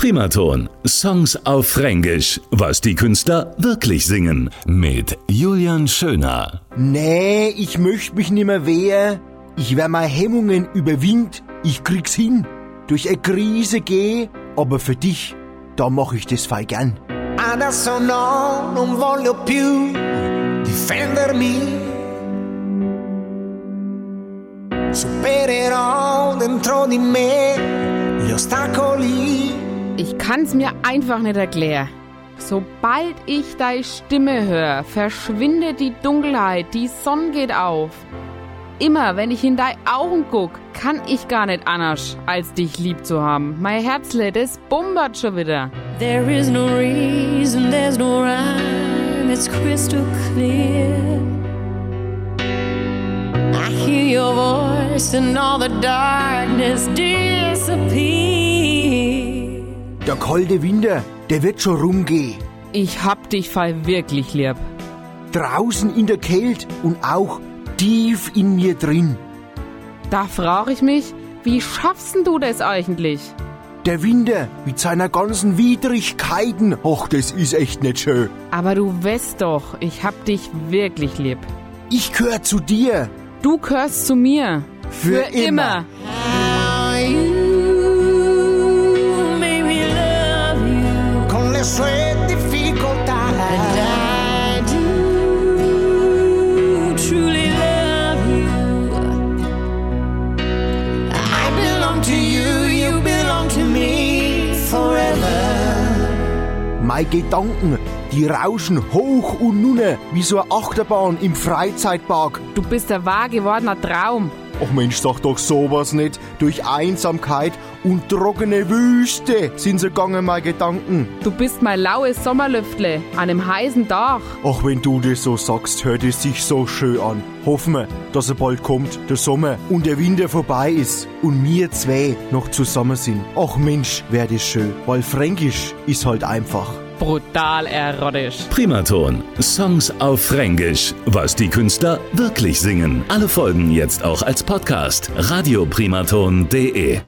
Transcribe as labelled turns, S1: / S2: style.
S1: Primaton. Songs auf Fränkisch. Was die Künstler wirklich singen. Mit Julian Schöner.
S2: Nee, ich möchte mich nimmer wehren. Ich wär mal Hemmungen überwind. Ich krieg's hin. Durch eine Krise geh, aber für dich, da mach ich das fei gern.
S3: Adesso no, non voglio più difendermi. Supererò dentro di me gli ostacoli.
S4: Ich kann's mir einfach nicht erklären. Sobald ich deine Stimme höre, verschwindet die Dunkelheit, die Sonne geht auf. Immer wenn ich in deine Augen guck, kann ich gar nicht anders, als dich lieb zu haben. Mein Herzle, das bumbert schon wieder.
S5: There is no reason, there's no rhyme, it's crystal clear. I hear your voice and all the darkness disappear.
S2: Der kalte Winter, der wird schon rumgehen.
S4: Ich hab dich fall wirklich lieb.
S2: Draußen in der Kälte und auch tief in mir drin.
S4: Da frag ich mich, wie schaffst du das eigentlich?
S2: Der Winter mit seiner ganzen Widrigkeiten, och, das ist echt nicht schön.
S4: Aber du weißt doch, ich hab dich wirklich lieb.
S2: Ich gehör zu dir.
S4: Du gehörst zu mir.
S2: Für immer.
S3: How
S2: Meine Gedanken, die rauschen hoch und nunne wie so eine Achterbahn im Freizeitpark.
S4: Du bist ein wahr gewordener Traum.
S2: Och Mensch, sag doch sowas nicht. Durch Einsamkeit und trockene Wüste sind sie gegangen, meine Gedanken.
S4: Du bist mein laues Sommerlüftle an einem heißen Tag.
S2: Ach, wenn du das so sagst, hört es sich so schön an. Hoffen wir, dass er bald kommt, der Sommer und der Winter vorbei ist und wir zwei noch zusammen sind. Ach Mensch, wär das schön, weil Fränkisch ist halt einfach.
S4: Brutal erotisch.
S1: Primaton. Songs auf Fränkisch. Was die Künstler wirklich singen. Alle Folgen jetzt auch als Podcast. Radioprimaton.de